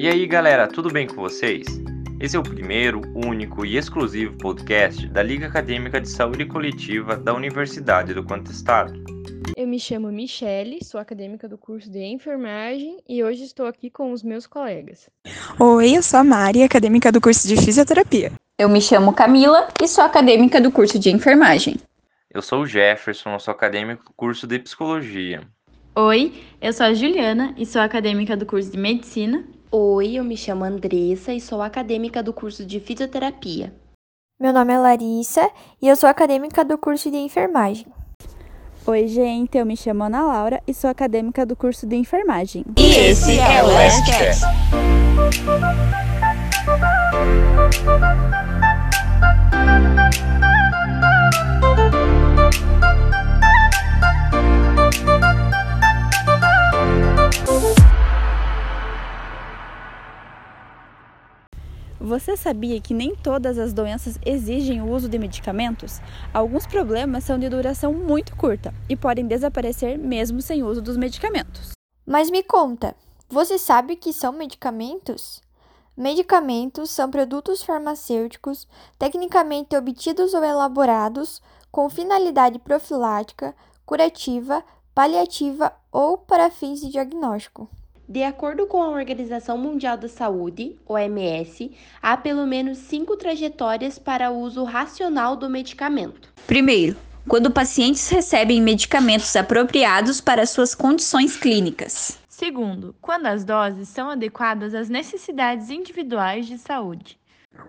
E aí, galera, tudo bem com vocês? Esse é o primeiro, único e exclusivo podcast da Liga Acadêmica de Saúde Coletiva da Universidade do Contestado. Eu me chamo Michele, sou acadêmica do curso de enfermagem e hoje estou aqui com os meus colegas. Oi, eu sou a Mari, acadêmica do curso de fisioterapia. Eu me chamo Camila e sou acadêmica do curso de enfermagem. Eu sou o Jefferson, sou acadêmico do curso de psicologia. Oi, eu sou a Juliana e sou acadêmica do curso de medicina. Oi, eu me chamo Andressa e sou acadêmica do curso de fisioterapia. Meu nome é Larissa e eu sou acadêmica do curso de enfermagem. Oi, gente, eu me chamo Ana Laura e sou acadêmica do curso de enfermagem. E esse é o Lastcast. Você sabia que nem todas as doenças exigem o uso de medicamentos? Alguns problemas são de duração muito curta e podem desaparecer mesmo sem uso dos medicamentos. Mas me conta, você sabe o que são medicamentos? Medicamentos são produtos farmacêuticos tecnicamente obtidos ou elaborados com finalidade profilática, curativa, paliativa ou para fins de diagnóstico. De acordo com a Organização Mundial da Saúde, OMS, há pelo menos cinco trajetórias para o uso racional do medicamento. Primeiro, quando pacientes recebem medicamentos apropriados para suas condições clínicas. Segundo, quando as doses são adequadas às necessidades individuais de saúde.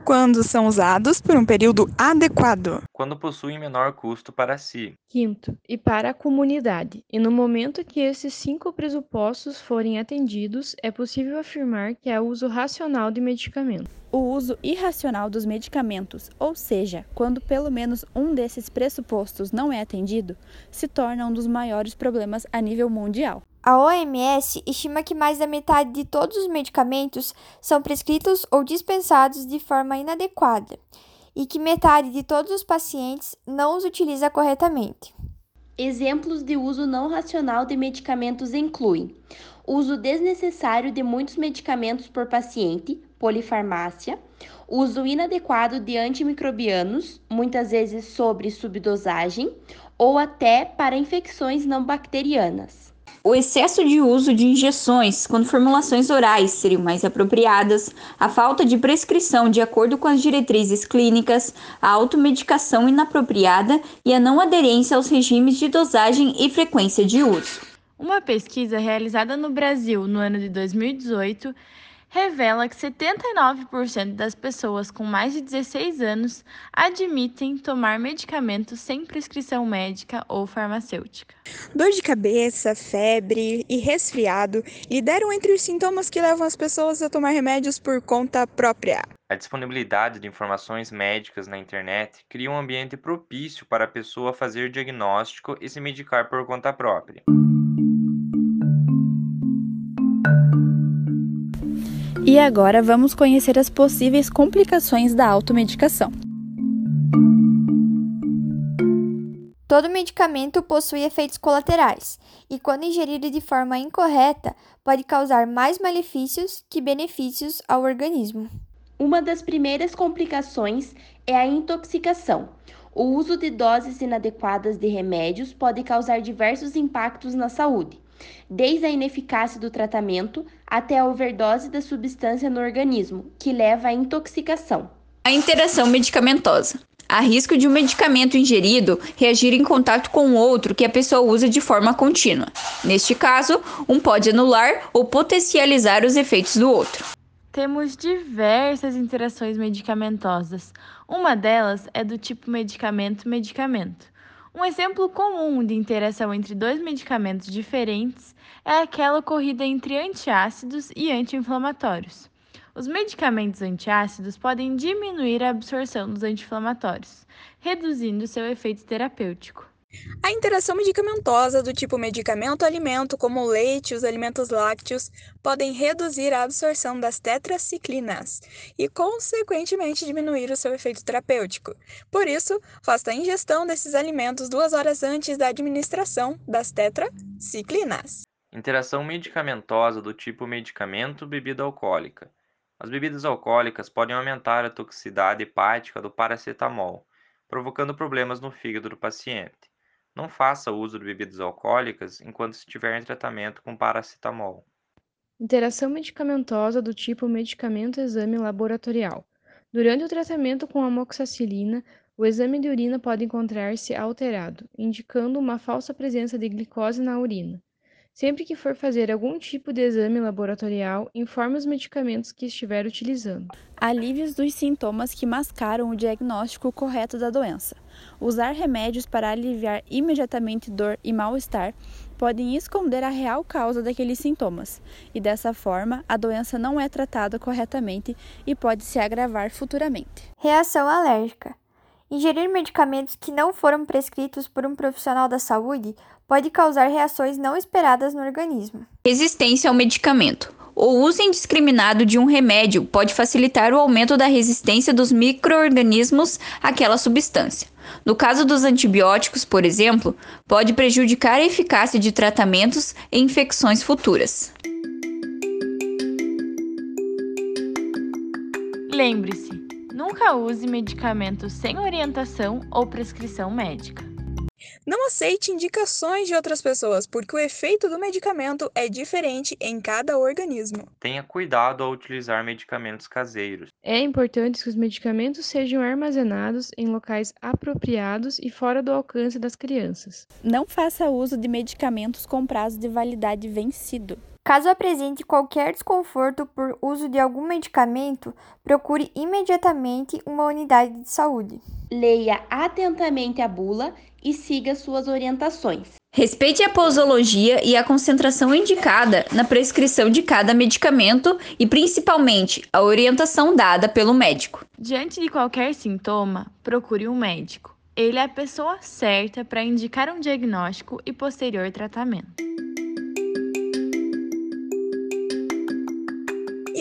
Quando são usados por um período adequado. Quando possuem menor custo para si. Quinto, e para a comunidade. E no momento que esses cinco pressupostos forem atendidos, é possível afirmar que há uso racional de medicamento. O uso irracional dos medicamentos, ou seja, quando pelo menos um desses pressupostos não é atendido, se torna um dos maiores problemas a nível mundial. A OMS estima que mais da metade de todos os medicamentos são prescritos ou dispensados de forma inadequada e que metade de todos os pacientes não os utiliza corretamente. Exemplos de uso não racional de medicamentos incluem uso desnecessário de muitos medicamentos por paciente, polifarmácia, uso inadequado de antimicrobianos, muitas vezes sobre subdosagem, ou até para infecções não bacterianas. O excesso de uso de injeções, quando formulações orais seriam mais apropriadas, a falta de prescrição de acordo com as diretrizes clínicas, a automedicação inapropriada e a não aderência aos regimes de dosagem e frequência de uso. Uma pesquisa realizada no Brasil no ano de 2018 revela que 79% das pessoas com mais de 16 anos admitem tomar medicamentos sem prescrição médica ou farmacêutica. Dor de cabeça, febre e resfriado lideram entre os sintomas que levam as pessoas a tomar remédios por conta própria. A disponibilidade de informações médicas na internet cria um ambiente propício para a pessoa fazer diagnóstico e se medicar por conta própria. E agora vamos conhecer as possíveis complicações da automedicação. Todo medicamento possui efeitos colaterais e, quando ingerido de forma incorreta, pode causar mais malefícios que benefícios ao organismo. Uma das primeiras complicações é a intoxicação. O uso de doses inadequadas de remédios pode causar diversos impactos na saúde desde a ineficácia do tratamento até a overdose da substância no organismo, que leva à intoxicação. A interação medicamentosa. Há risco de um medicamento ingerido reagir em contato com outro que a pessoa usa de forma contínua. Neste caso, um pode anular ou potencializar os efeitos do outro. Temos diversas interações medicamentosas. Uma delas é do tipo medicamento-medicamento. Um exemplo comum de interação entre dois medicamentos diferentes é aquela ocorrida entre antiácidos e anti-inflamatórios. Os medicamentos antiácidos podem diminuir a absorção dos anti-inflamatórios, reduzindo seu efeito terapêutico. A interação medicamentosa do tipo medicamento-alimento, como o leite e os alimentos lácteos, podem reduzir a absorção das tetraciclinas e, consequentemente, diminuir o seu efeito terapêutico. Por isso, faça a ingestão desses alimentos duas horas antes da administração das tetraciclinas. Interação medicamentosa do tipo medicamento-bebida alcoólica. As bebidas alcoólicas podem aumentar a toxicidade hepática do paracetamol, provocando problemas no fígado do paciente. Não faça uso de bebidas alcoólicas enquanto estiver em tratamento com paracetamol. Interação medicamentosa do tipo medicamento-exame laboratorial. Durante o tratamento com amoxicilina, o exame de urina pode encontrar-se alterado, indicando uma falsa presença de glicose na urina. Sempre que for fazer algum tipo de exame laboratorial, informe os medicamentos que estiver utilizando. Alívios dos sintomas que mascaram o diagnóstico correto da doença. Usar remédios para aliviar imediatamente dor e mal-estar podem esconder a real causa daqueles sintomas, e dessa forma a doença não é tratada corretamente e pode se agravar futuramente. Reação alérgica. Ingerir medicamentos que não foram prescritos por um profissional da saúde pode causar reações não esperadas no organismo. Resistência ao medicamento. O uso indiscriminado de um remédio pode facilitar o aumento da resistência dos microorganismos àquela substância. No caso dos antibióticos, por exemplo, pode prejudicar a eficácia de tratamentos e infecções futuras. Lembre-se, Nunca use medicamentos sem orientação ou prescrição médica. Não aceite indicações de outras pessoas, porque o efeito do medicamento é diferente em cada organismo. Tenha cuidado ao utilizar medicamentos caseiros. É importante que os medicamentos sejam armazenados em locais apropriados e fora do alcance das crianças. Não faça uso de medicamentos com prazo de validade vencido. Caso apresente qualquer desconforto por uso de algum medicamento, procure imediatamente uma unidade de saúde. Leia atentamente a bula e siga suas orientações. Respeite a posologia e a concentração indicada na prescrição de cada medicamento e, principalmente, a orientação dada pelo médico. Diante de qualquer sintoma, procure um médico. Ele é a pessoa certa para indicar um diagnóstico e posterior tratamento.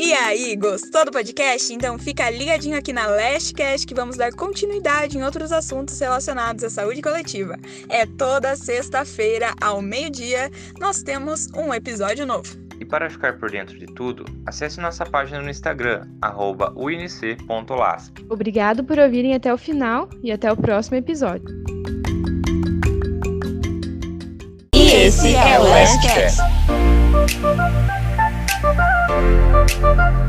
E aí, gostou do podcast? Então fica ligadinho aqui na Lastcast que vamos dar continuidade em outros assuntos relacionados à saúde coletiva. É toda sexta-feira, ao meio-dia, nós temos um episódio novo. E para ficar por dentro de tudo, acesse nossa página no Instagram, unc.lasp. Obrigado por ouvirem até o final e até o próximo episódio. E esse é o Lastcast. Música